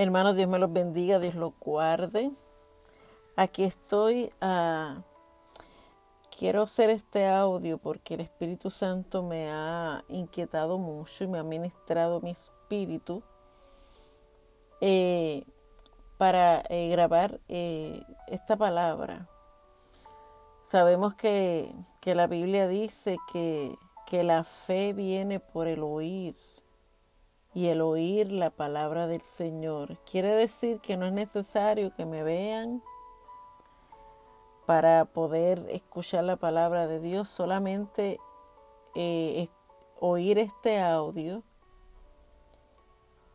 Hermanos, Dios me los bendiga, Dios los guarde. Aquí estoy. Uh, quiero hacer este audio porque el Espíritu Santo me ha inquietado mucho y me ha ministrado mi espíritu eh, para eh, grabar eh, esta palabra. Sabemos que, que la Biblia dice que, que la fe viene por el oír y el oír la palabra del Señor. Quiere decir que no es necesario que me vean para poder escuchar la palabra de Dios, solamente eh, oír este audio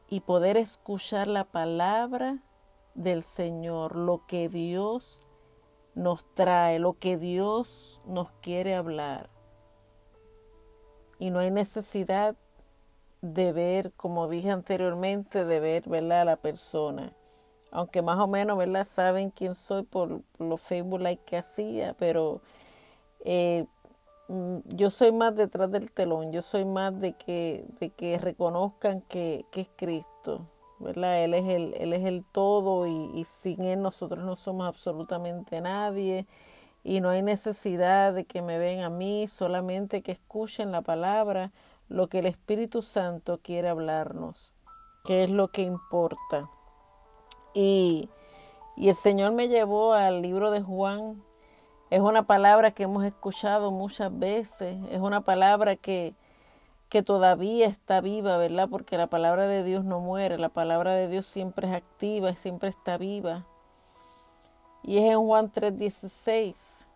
y poder escuchar la palabra del Señor, lo que Dios nos trae, lo que Dios nos quiere hablar. Y no hay necesidad de ver, como dije anteriormente, de ver ¿verdad? a la persona. Aunque más o menos ¿verdad? saben quién soy por los Facebook like que hacía, pero eh, mm, yo soy más detrás del telón, yo soy más de que, de que reconozcan que, que es Cristo. ¿verdad? Él es el, él es el todo y, sin Él nosotros no somos absolutamente nadie y no hay necesidad de que me ven a mí, solamente que escuchen la palabra lo que el Espíritu Santo quiere hablarnos, que es lo que importa. Y, y el Señor me llevó al libro de Juan. Es una palabra que hemos escuchado muchas veces, es una palabra que, que todavía está viva, ¿verdad? Porque la palabra de Dios no muere, la palabra de Dios siempre es activa, siempre está viva. Y es en Juan 3:16.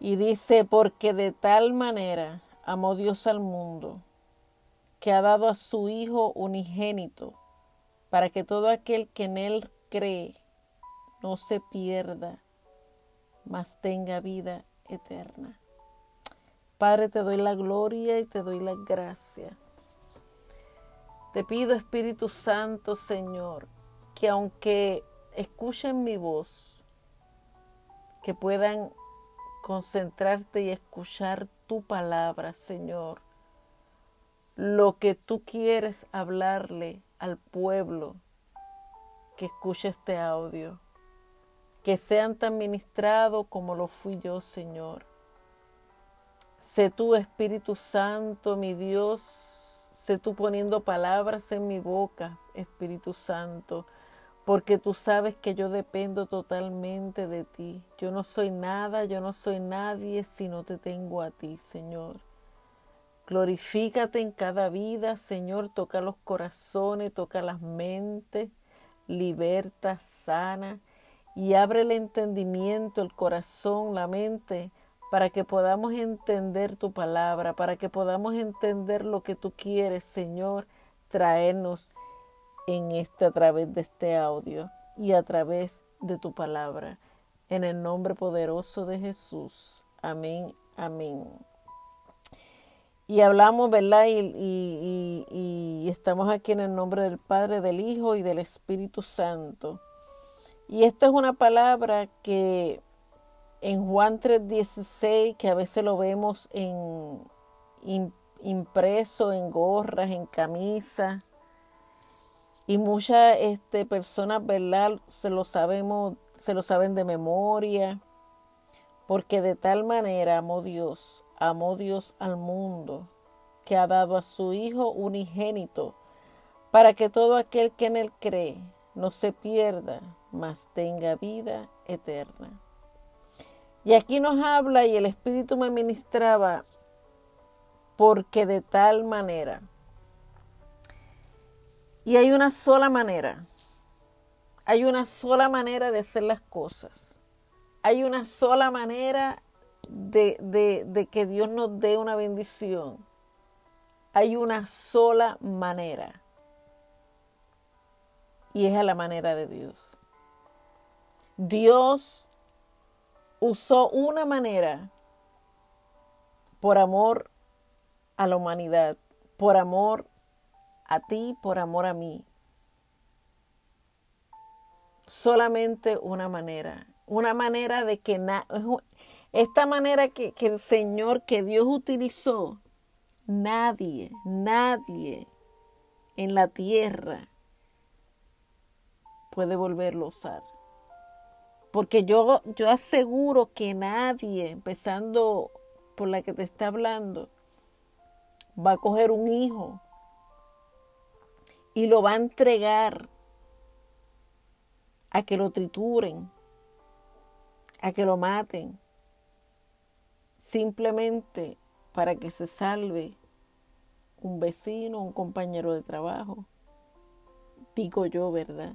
Y dice, porque de tal manera amó Dios al mundo, que ha dado a su Hijo unigénito, para que todo aquel que en Él cree no se pierda, mas tenga vida eterna. Padre, te doy la gloria y te doy la gracia. Te pido, Espíritu Santo, Señor, que aunque escuchen mi voz, que puedan concentrarte y escuchar tu palabra, Señor. Lo que tú quieres hablarle al pueblo que escuche este audio. Que sean tan ministrados como lo fui yo, Señor. Sé tú, Espíritu Santo, mi Dios, sé tú poniendo palabras en mi boca, Espíritu Santo porque tú sabes que yo dependo totalmente de ti. Yo no soy nada, yo no soy nadie si no te tengo a ti, Señor. Glorifícate en cada vida, Señor, toca los corazones, toca las mentes, liberta, sana y abre el entendimiento, el corazón, la mente, para que podamos entender tu palabra, para que podamos entender lo que tú quieres, Señor, traernos en este, a través de este audio y a través de tu palabra. En el nombre poderoso de Jesús. Amén, amén. Y hablamos, ¿verdad? Y, y, estamos aquí en el nombre del Padre, del Hijo y del Espíritu Santo. Y esta es una palabra que en Juan 3:16, que a veces lo vemos en impreso en gorras, en camisas, y muchas este, personas, ¿verdad? Se lo sabemos, se lo saben de memoria. Porque de tal manera amó Dios, amó Dios al mundo, que ha dado a su Hijo unigénito, para que todo aquel que en él cree no se pierda, mas tenga vida eterna. Y aquí nos habla y el Espíritu me ministraba, porque de tal manera y hay una sola manera. Hay una sola manera de hacer las cosas. Hay una sola manera de, de, que Dios nos dé una bendición. Hay una sola manera. Y es a la manera de Dios. Dios usó una manera por amor a la humanidad, por amor a ti por amor a mí. Solamente una manera, una manera de que esta manera que, que el Señor, que Dios utilizó, nadie, nadie en la tierra puede volverlo a usar. Porque yo, yo aseguro que nadie, empezando por la que te está hablando, va a coger un hijo y lo va a entregar a que lo trituren, a que lo maten, simplemente para que se salve un vecino, un compañero de trabajo. Digo yo, ¿verdad?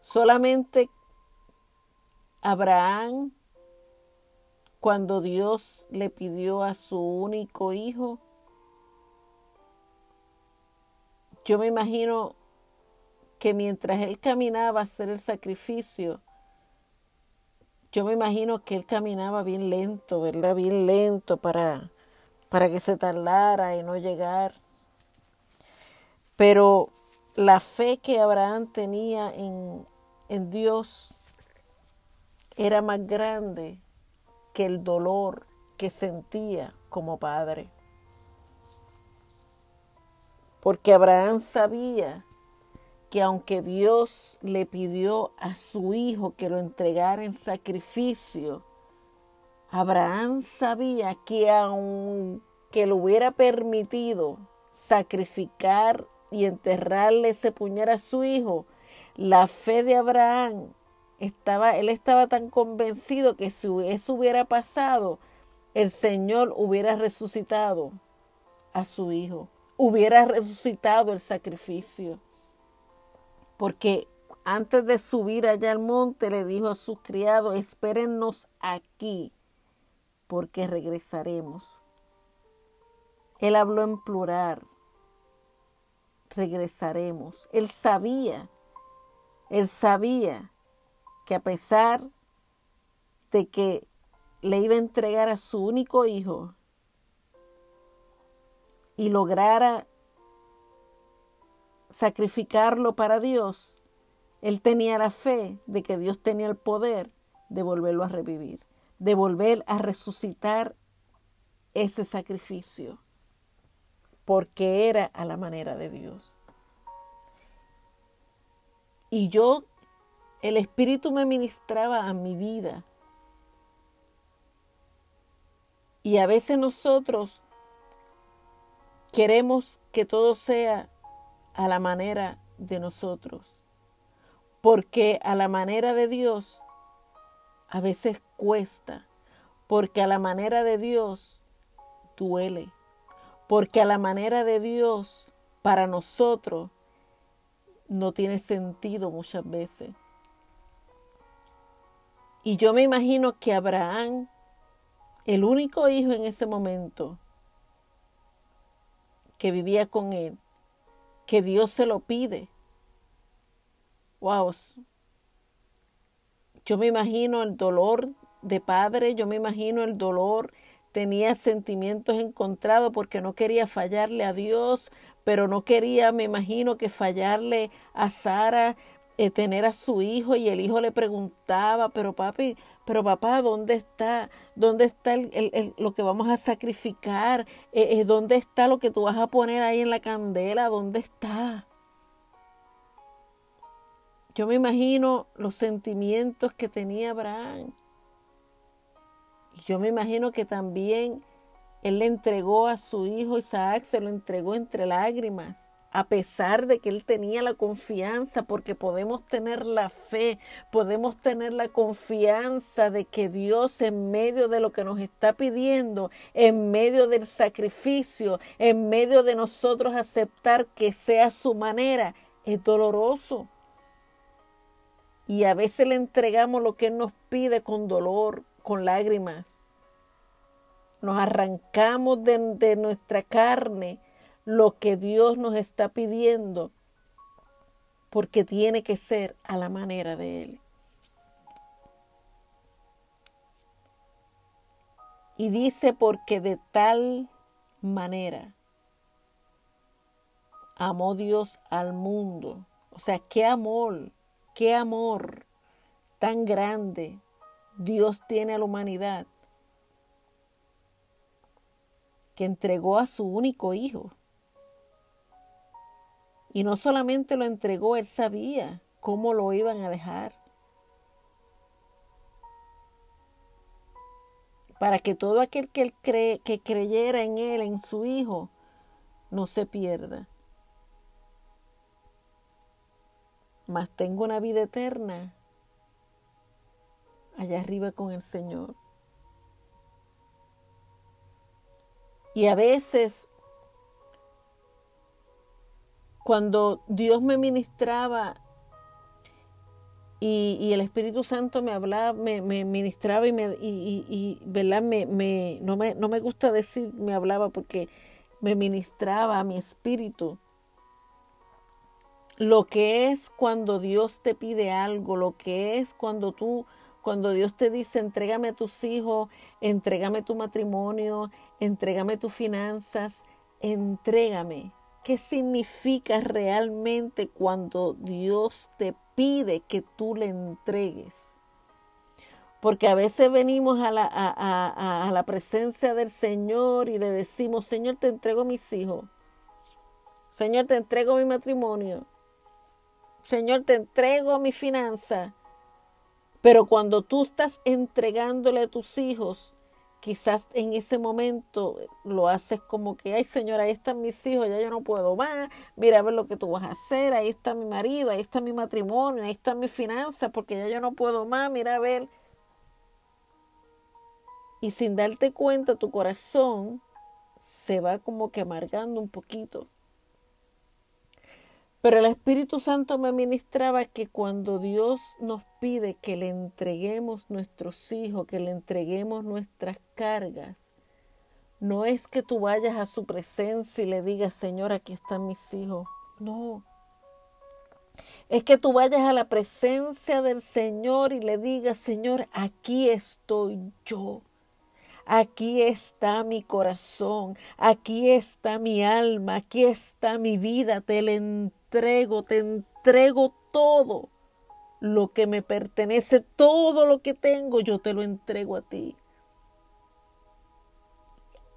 Solamente Abraham, cuando Dios le pidió a su único hijo, yo me imagino que mientras él caminaba a hacer el sacrificio, yo me imagino que él caminaba bien lento, ¿verdad? Bien lento para, para que se tardara y no llegar. Pero la fe que Abraham tenía en, en Dios era más grande que el dolor que sentía como padre. Porque Abraham sabía que aunque Dios le pidió a su hijo que lo entregara en sacrificio, Abraham sabía que aunque lo hubiera permitido sacrificar y enterrarle ese puñal a su hijo, la fe de Abraham estaba, él estaba tan convencido que si eso hubiera pasado, el Señor hubiera resucitado a su hijo, hubiera resucitado el sacrificio. Porque antes de subir allá al monte le dijo a sus criados, espérennos aquí, porque regresaremos. Él habló en plural, regresaremos. Él sabía, él sabía que a pesar de que le iba a entregar a su único hijo y lograra sacrificarlo para Dios, él tenía la fe de que Dios tenía el poder de volverlo a revivir, de volver a resucitar ese sacrificio, porque era a la manera de Dios. Y yo, el Espíritu me ministraba a mi vida. Y a veces nosotros queremos que todo sea a la manera de nosotros. Porque a la manera de Dios a veces cuesta. Porque a la manera de Dios duele. Porque a la manera de Dios para nosotros no tiene sentido muchas veces. Y yo me imagino que Abraham, el único hijo en ese momento que vivía con él, que Dios se lo pide. Wow. Yo me imagino el dolor de padre, yo me imagino el dolor, tenía sentimientos encontrados porque no quería fallarle a Dios, pero no quería, me imagino que fallarle a Sara, eh, tener a su hijo y el hijo le preguntaba, pero papi, pero papá, ¿dónde está? ¿Dónde está lo que vamos a sacrificar? Eh, eh, ¿Dónde está lo que tú vas a poner ahí en la candela? ¿Dónde está? Yo me imagino los sentimientos que tenía Abraham. Yo me imagino que también él le entregó a su hijo Isaac, se lo entregó entre lágrimas a pesar de que él tenía la confianza, porque podemos tener la fe, podemos tener la confianza de que Dios en medio de lo que nos está pidiendo, en medio del sacrificio, en medio de nosotros aceptar que sea su manera, es doloroso. Y a veces le entregamos lo que Él nos pide con dolor, con lágrimas. Nos arrancamos de, de nuestra carne lo que Dios nos está pidiendo, porque tiene que ser a la manera de Él. Y dice, porque de tal manera amó Dios al mundo. O sea, qué amor, qué amor tan grande Dios tiene a la humanidad que entregó a su único hijo Y no solamente lo entregó, él sabía cómo lo iban a dejar. Para que todo aquel que, él cree, que creyera en él, en su hijo, no se pierda. Mas tengo una vida eterna allá arriba con el Señor. Y a veces, cuando Dios me ministraba y, el Espíritu Santo me hablaba, me, ministraba y, me, ¿verdad? Me, me, no, me, no me gusta decir me hablaba porque me ministraba a mi espíritu. Lo que es cuando Dios te pide algo, lo que es cuando tú cuando Dios te dice, entrégame a tus hijos, entrégame tu matrimonio, entrégame tus finanzas, entrégame. ¿Qué significa realmente cuando Dios te pide que tú le entregues? Porque a veces venimos a la, a, la presencia del Señor y le decimos, Señor, te entrego mis hijos. Señor, te entrego mi matrimonio. Señor, te entrego mi finanza. Pero cuando tú estás entregándole a tus hijos, quizás en ese momento lo haces como que, ay señora, ahí están mis hijos, ya yo no puedo más, mira a ver lo que tú vas a hacer, ahí está mi marido, ahí está mi matrimonio, ahí está mi finanza, porque ya yo no puedo más, mira a ver. Y sin darte cuenta, tu corazón se va como que amargando un poquito. Pero el Espíritu Santo me ministraba que cuando Dios nos pide que le entreguemos nuestros hijos, que le entreguemos nuestras cargas, no es que tú vayas a su presencia y le digas, Señor, aquí están mis hijos. No. Es que tú vayas a la presencia del Señor y le digas, Señor, aquí estoy yo. Aquí está mi corazón, aquí está mi alma, aquí está mi vida, te la entrego, te entrego todo lo que me pertenece, todo lo que tengo, yo te lo entrego a ti.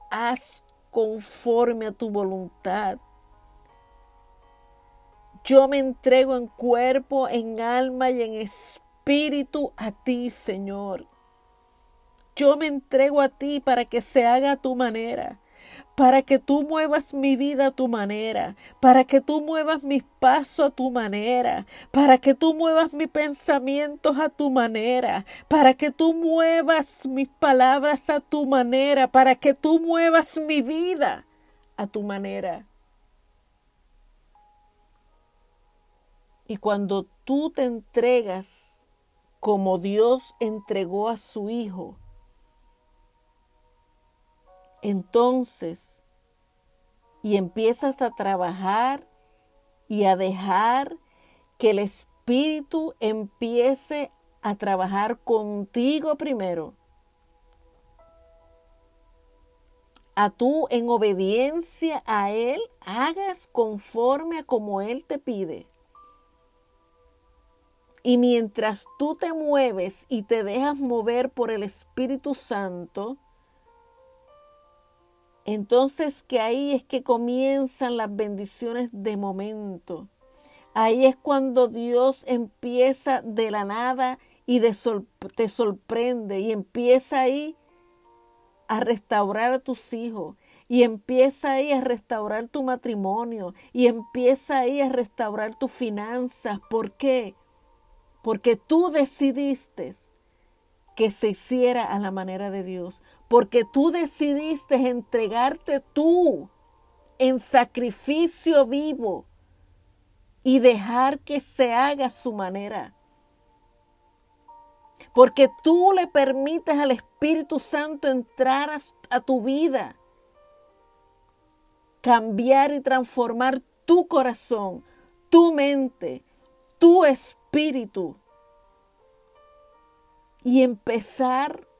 Haz conforme a tu voluntad. Yo me entrego en cuerpo, en alma y en espíritu a ti, Señor. Yo me entrego a ti para que se haga a tu manera, para que tú muevas mi vida a tu manera, para que tú muevas mis pasos a tu manera, para que tú muevas mis pensamientos a tu manera, para que tú muevas mis palabras a tu manera, para que tú muevas mi vida a tu manera. Y cuando tú te entregas como Dios entregó a su Hijo, entonces, y empiezas a trabajar y a dejar que el Espíritu empiece a trabajar contigo primero. A tú en obediencia a Él hagas conforme a como Él te pide. Y mientras tú te mueves y te dejas mover por el Espíritu Santo, entonces que ahí es que comienzan las bendiciones de momento. Ahí es cuando Dios empieza de la nada y te sorprende y empieza ahí a restaurar a tus hijos y empieza ahí a restaurar tu matrimonio y empieza ahí a restaurar tus finanzas. ¿Por qué? Porque tú decidiste que se hiciera a la manera de Dios porque tú decidiste entregarte tú en sacrificio vivo y dejar que se haga su manera. Porque tú le permites al Espíritu Santo entrar a, a, tu vida, cambiar y transformar tu corazón, tu mente, tu espíritu y empezar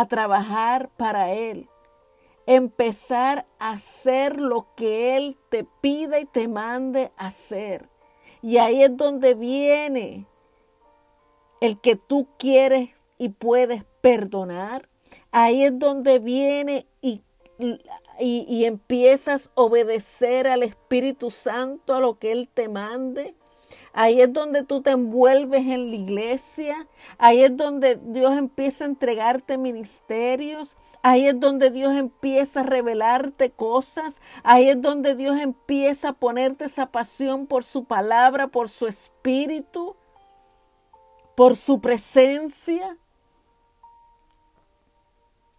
a trabajar para Él. Empezar a hacer lo que Él te pide y te mande hacer. Y ahí es donde viene el que tú quieres y puedes perdonar. Ahí es donde viene y y, y empiezas a obedecer al Espíritu Santo, a lo que Él te mande. Ahí es donde tú te envuelves en la iglesia. Ahí es donde Dios empieza a entregarte ministerios. Ahí es donde Dios empieza a revelarte cosas. Ahí es donde Dios empieza a ponerte esa pasión por su palabra, por su espíritu, por su presencia.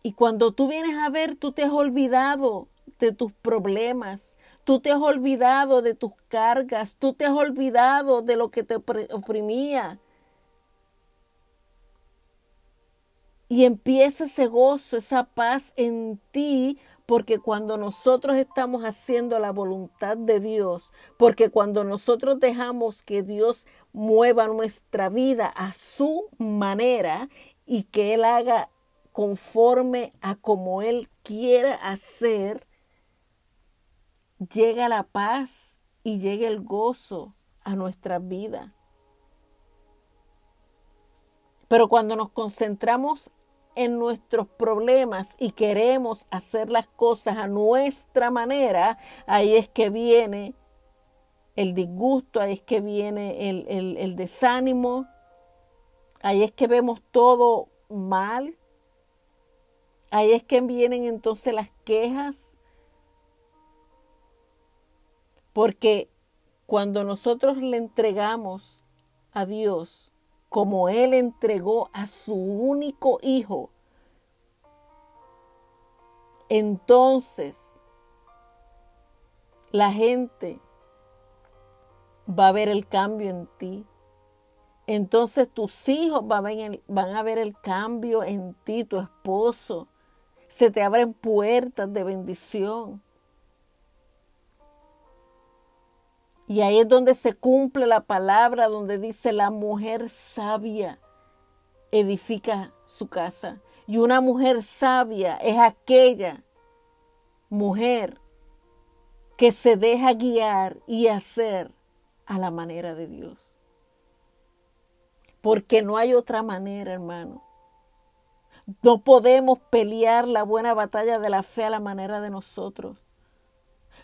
Y cuando tú vienes a ver, tú te has olvidado de tus problemas. Tú te has olvidado de tus cargas. Tú te has olvidado de lo que te oprimía. Y empieza ese gozo, esa paz en ti, porque cuando nosotros estamos haciendo la voluntad de Dios, porque cuando nosotros dejamos que Dios mueva nuestra vida a su manera y que Él haga conforme a como Él quiera hacer, llega la paz y llega el gozo a nuestra vida. Pero cuando nos concentramos en nuestros problemas y queremos hacer las cosas a nuestra manera, ahí es que viene el disgusto, ahí es que viene el, el, el desánimo, ahí es que vemos todo mal, ahí es que vienen entonces las quejas, porque cuando nosotros le entregamos a Dios, como Él entregó a su único hijo, entonces la gente va a ver el cambio en ti. Entonces tus hijos van a, ver el, cambio en ti, tu esposo. Se te abren puertas de bendición. Y ahí es donde se cumple la palabra, donde dice la mujer sabia edifica su casa. Y una mujer sabia es aquella mujer que se deja guiar y hacer a la manera de Dios. Porque no hay otra manera, hermano. No podemos pelear la buena batalla de la fe a la manera de nosotros.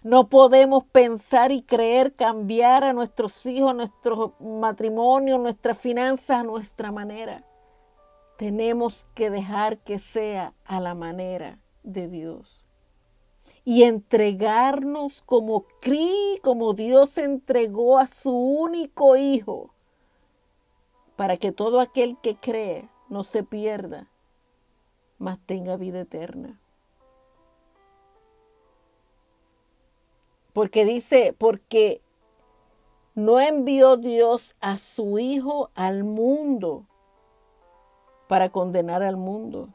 No podemos pensar y creer cambiar a nuestros hijos, nuestro matrimonio, nuestras finanzas nuestra manera. Tenemos que dejar que sea a la manera de Dios. Y entregarnos como Cri, como Dios entregó a su único Hijo, para que todo aquel que cree no se pierda, mas tenga vida eterna. Porque dice, porque no envió Dios a su Hijo al mundo para condenar al mundo,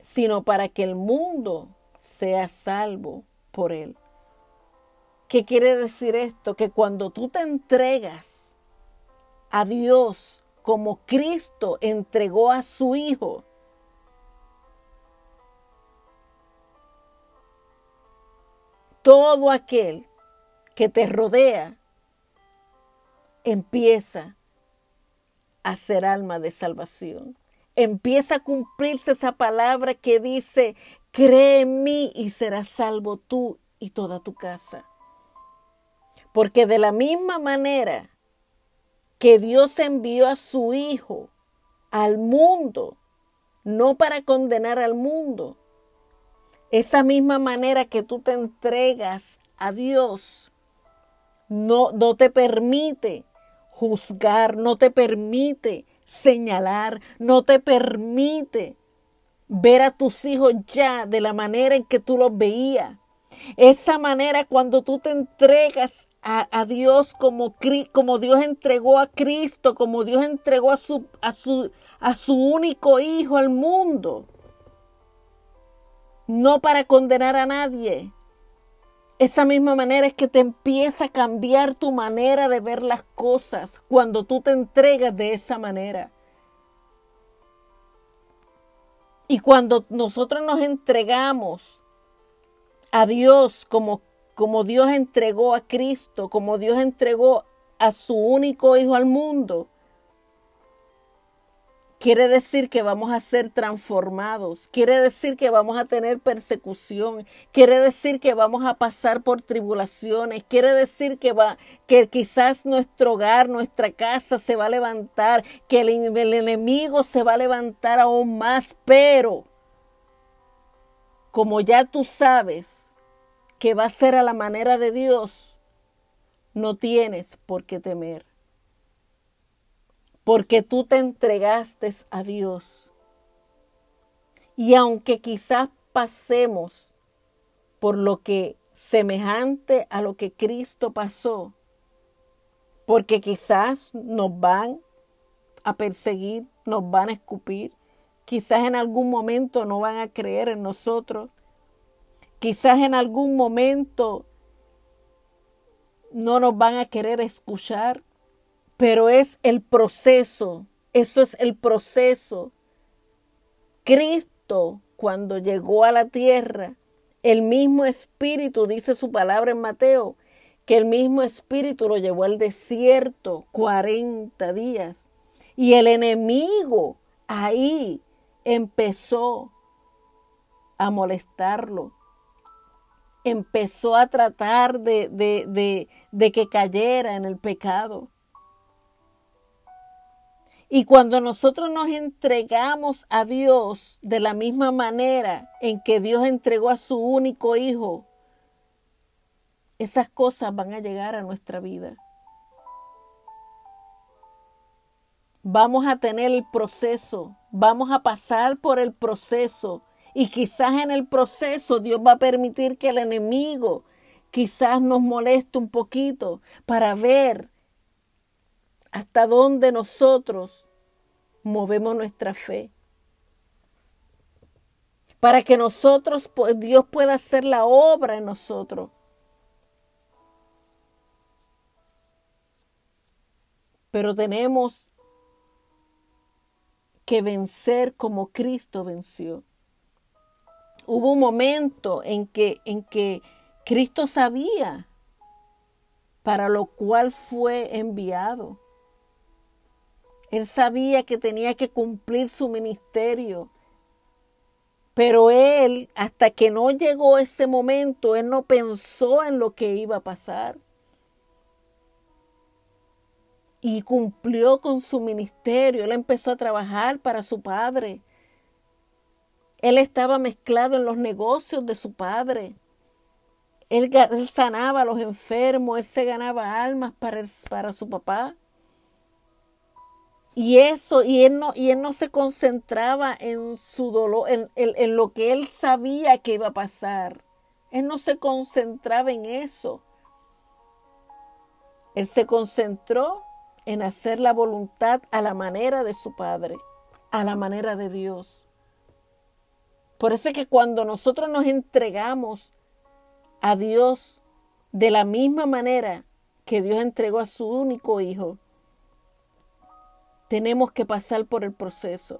sino para que el mundo sea salvo por él. ¿Qué quiere decir esto? Que cuando tú te entregas a Dios como Cristo entregó a su Hijo, todo aquel que te rodea empieza a ser alma de salvación. Empieza a cumplirse esa palabra que dice, cree en mí y serás salvo tú y toda tu casa. Porque de la misma manera que Dios envió a su Hijo al mundo, no para condenar al mundo, esa misma manera que tú te entregas a Dios no, no te permite juzgar, no te permite señalar, no te permite ver a tus hijos ya de la manera en que tú los veías. Esa manera cuando tú te entregas a, a, Dios como, como Dios entregó a Cristo, como Dios entregó a su, a su, a su único hijo al mundo no para condenar a nadie. Esa misma manera es que te empieza a cambiar tu manera de ver las cosas cuando tú te entregas de esa manera. Y cuando nosotros nos entregamos a Dios como, como Dios entregó a Cristo, como Dios entregó a su único Hijo al mundo, Quiere decir que vamos a ser transformados. Quiere decir que vamos a tener persecución. Quiere decir que vamos a pasar por tribulaciones. Quiere decir que va, que quizás nuestro hogar, nuestra casa se va a levantar, que el, el enemigo se va a levantar aún más. Pero, como ya tú sabes que va a ser a la manera de Dios, no tienes por qué temer porque tú te entregaste a Dios. Y aunque quizás pasemos por lo que semejante a lo que Cristo pasó, porque quizás nos van a perseguir, nos van a escupir, quizás en algún momento no van a creer en nosotros, quizás en algún momento no nos van a querer escuchar, pero es el proceso, eso es el proceso. Cristo, cuando llegó a la tierra, el mismo Espíritu, dice su palabra en Mateo, que el mismo Espíritu lo llevó al desierto 40 días. Y el enemigo ahí empezó a molestarlo. Empezó a tratar de, de, de que cayera en el pecado. Y cuando nosotros nos entregamos a Dios de la misma manera en que Dios entregó a su único hijo, esas cosas van a llegar a nuestra vida. Vamos a tener el proceso, vamos a pasar por el proceso y quizás en el proceso Dios va a permitir que el enemigo quizás nos moleste un poquito para ver hasta dónde nosotros movemos nuestra fe. Para que nosotros, Dios pueda hacer la obra en nosotros. Pero tenemos que vencer como Cristo venció. Hubo un momento en que, en que Cristo sabía para lo cual fue enviado. Él sabía que tenía que cumplir su ministerio. Pero él, hasta que no llegó ese momento, él no pensó en lo que iba a pasar. Y cumplió con su ministerio. Él empezó a trabajar para su padre. Él estaba mezclado en los negocios de su padre. Él, sanaba a los enfermos, él se ganaba almas para, para su papá. Y eso, y él no, y él no se concentraba en su dolor, en, en, lo que él sabía que iba a pasar. Él no se concentraba en eso. Él se concentró en hacer la voluntad a la manera de su Padre, a la manera de Dios. Por eso es que cuando nosotros nos entregamos a Dios de la misma manera que Dios entregó a su único Hijo, tenemos que pasar por el proceso.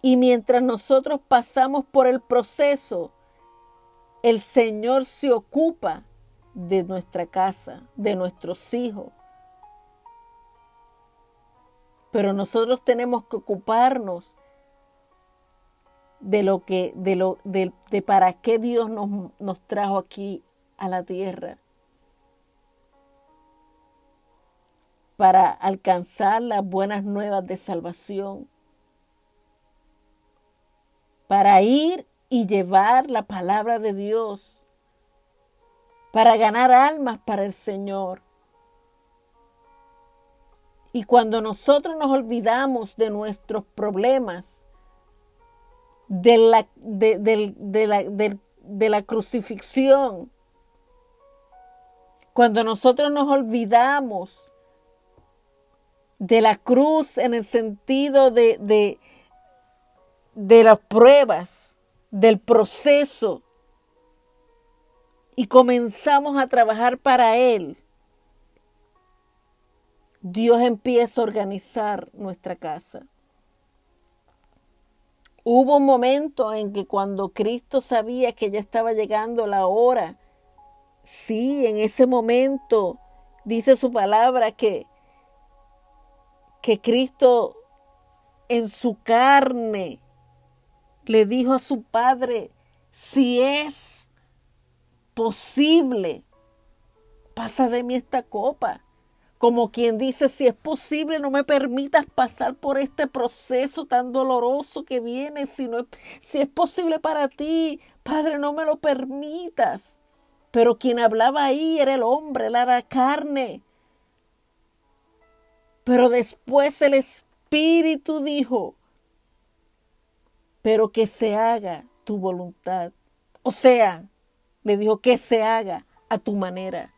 Y mientras nosotros pasamos por el proceso, el Señor se ocupa de nuestra casa, de nuestros hijos. Pero nosotros tenemos que ocuparnos de lo que, de lo, de, para qué Dios nos, nos trajo aquí a la tierra. Para alcanzar las buenas nuevas de salvación, para ir y llevar la palabra de Dios, para ganar almas para el Señor. Y cuando nosotros nos olvidamos de nuestros problemas, de la, de, la, de la crucifixión, cuando nosotros nos olvidamos de la cruz en el sentido de, de, de las pruebas, del proceso, y comenzamos a trabajar para Él, Dios empieza a organizar nuestra casa. Hubo un momento en que cuando Cristo sabía que ya estaba llegando la hora, sí, en ese momento dice su palabra que que Cristo en su carne le dijo a su padre, si es posible, pasa de mí esta copa. Como quien dice, si es posible, no me permitas pasar por este proceso tan doloroso que viene. Si, si es posible para ti, Padre, no me lo permitas. Pero quien hablaba ahí era el hombre, era la carne. Pero después el Espíritu dijo, pero que se haga tu voluntad. O sea, le dijo que se haga a tu manera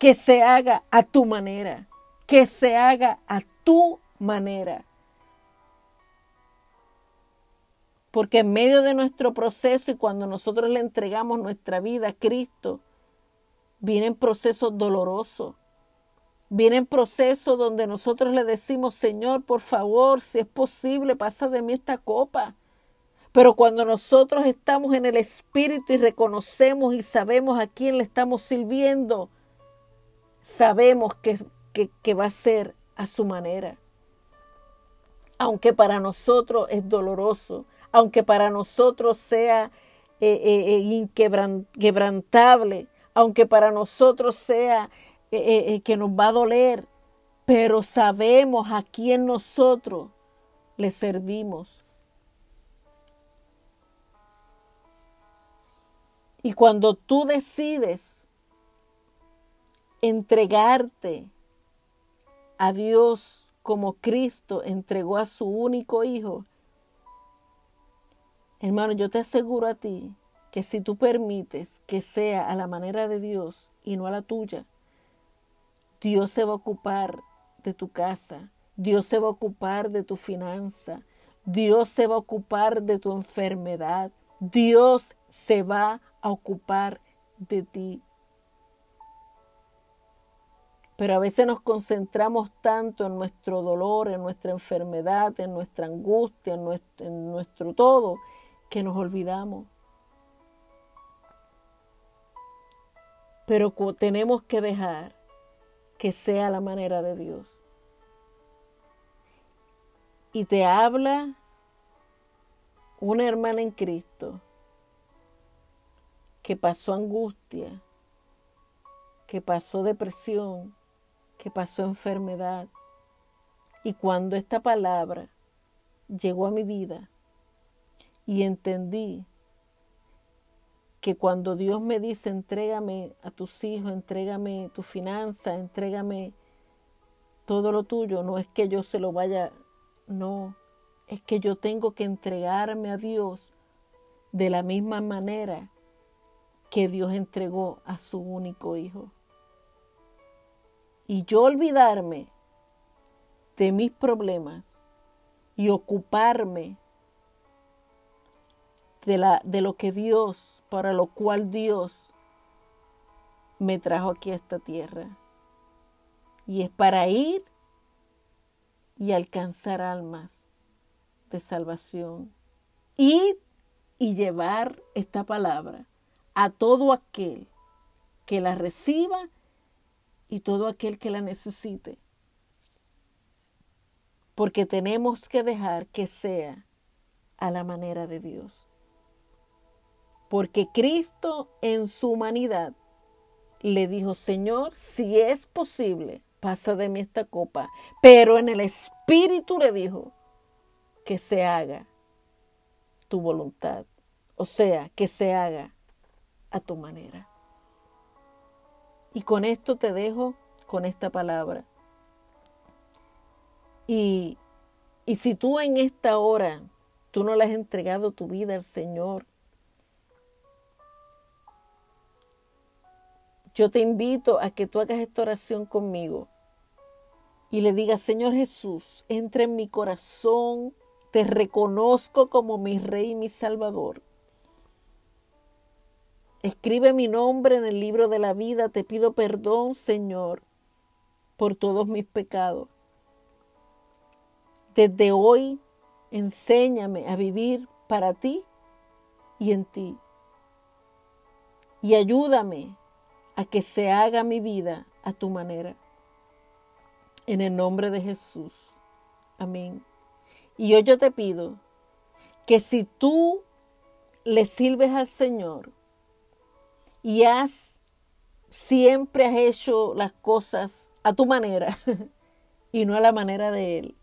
que se haga a tu manera, que se haga a tu manera. Porque en medio de nuestro proceso y cuando nosotros le entregamos nuestra vida a Cristo, vienen procesos dolorosos. Vienen procesos donde nosotros le decimos, Señor, por favor, si es posible, pasa de mí esta copa. Pero cuando nosotros estamos en el Espíritu y reconocemos y sabemos a quién le estamos sirviendo, sabemos que, que, va a ser a su manera. Aunque para nosotros es doloroso, aunque para nosotros sea eh, eh, eh, inquebrantable, aunque para nosotros sea que nos va a doler, pero sabemos a quién nosotros le servimos. Y cuando tú decides entregarte a Dios como Cristo entregó a su único Hijo, hermano, yo te aseguro a ti que si tú permites que sea a la manera de Dios y no a la tuya, Dios se va a ocupar de tu casa, Dios se va a ocupar de tu finanza, Dios se va a ocupar de tu enfermedad, Dios se va a ocupar de ti. Pero a veces nos concentramos tanto en nuestro dolor, en nuestra enfermedad, en nuestra angustia, en nuestro, todo, que nos olvidamos. Pero tenemos que dejar que sea la manera de Dios. Y te habla una hermana en Cristo que pasó angustia, que pasó depresión, que pasó enfermedad. Y cuando esta palabra llegó a mi vida y entendí que cuando Dios me dice, entrégame a tus hijos, entrégame tu finanza, entrégame todo lo tuyo, no es que yo se lo vaya, no, es que yo tengo que entregarme a Dios de la misma manera que Dios entregó a su único hijo. Y yo olvidarme de mis problemas y ocuparme de, la, de lo que Dios, para lo cual Dios me trajo aquí a esta tierra. Y es para ir y alcanzar almas de salvación. Ir y llevar esta palabra a todo aquel que la reciba y todo aquel que la necesite. Porque tenemos que dejar que sea a la manera de Dios. Porque Cristo en su humanidad le dijo, Señor, si es posible, pasa de mí esta copa. Pero en el Espíritu le dijo, que se haga tu voluntad. O sea, que se haga a tu manera. Y con esto te dejo con esta palabra. Y, y si tú en esta hora, tú no le has entregado tu vida al Señor, yo te invito a que tú hagas esta oración conmigo y le digas, Señor Jesús, entra en mi corazón, te reconozco como mi Rey y mi Salvador. Escribe mi nombre en el libro de la vida. Te pido perdón, Señor, por todos mis pecados. Desde hoy, enséñame a vivir para ti y en ti. Y ayúdame a que se haga mi vida a tu manera. En el nombre de Jesús. Amén. Y hoy yo te pido que si tú le sirves al Señor y has siempre has hecho las cosas a tu manera y no a la manera de Él,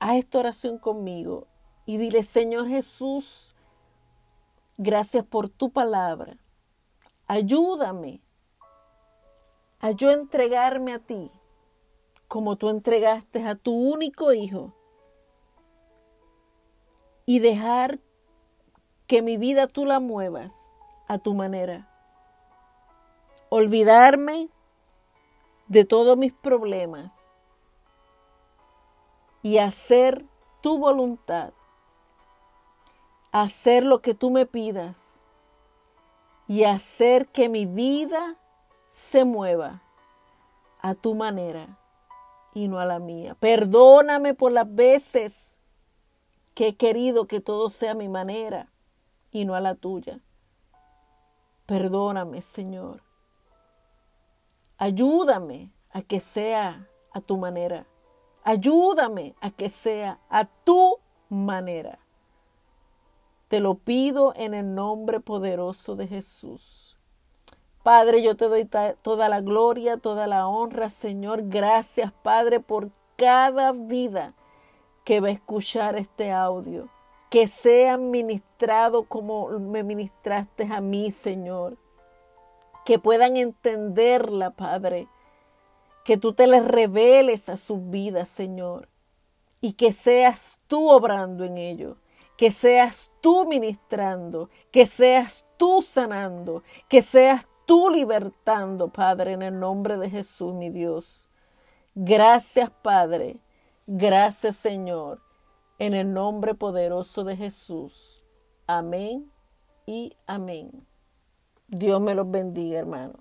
haz esta oración conmigo y dile, Señor Jesús, gracias por tu palabra. Ayúdame a yo entregarme a ti como tú entregaste a tu único hijo y dejar que mi vida tú la muevas a tu manera. Olvidarme de todos mis problemas y hacer tu voluntad, hacer lo que tú me pidas y hacer que mi vida se mueva a tu manera y no a la mía. Perdóname por las veces que he querido que todo sea a mi manera y no a la tuya. Perdóname, Señor. Ayúdame a que sea a tu manera. Ayúdame a que sea a tu manera. Te lo pido en el nombre poderoso de Jesús. Padre, yo te doy toda la gloria, toda la honra, Señor. Gracias, Padre, por cada vida que va a escuchar este audio. Que sea ministrado como me ministraste a mí, Señor. Que puedan entenderla, Padre. Que tú te les reveles a sus vidas, Señor. Y que seas tú obrando en ellos que seas tú ministrando, que seas tú sanando, que seas tú libertando, Padre, en el nombre de Jesús, mi Dios. Gracias, Padre. Gracias, Señor, en el nombre poderoso de Jesús. Amén y amén. Dios me los bendiga, hermano.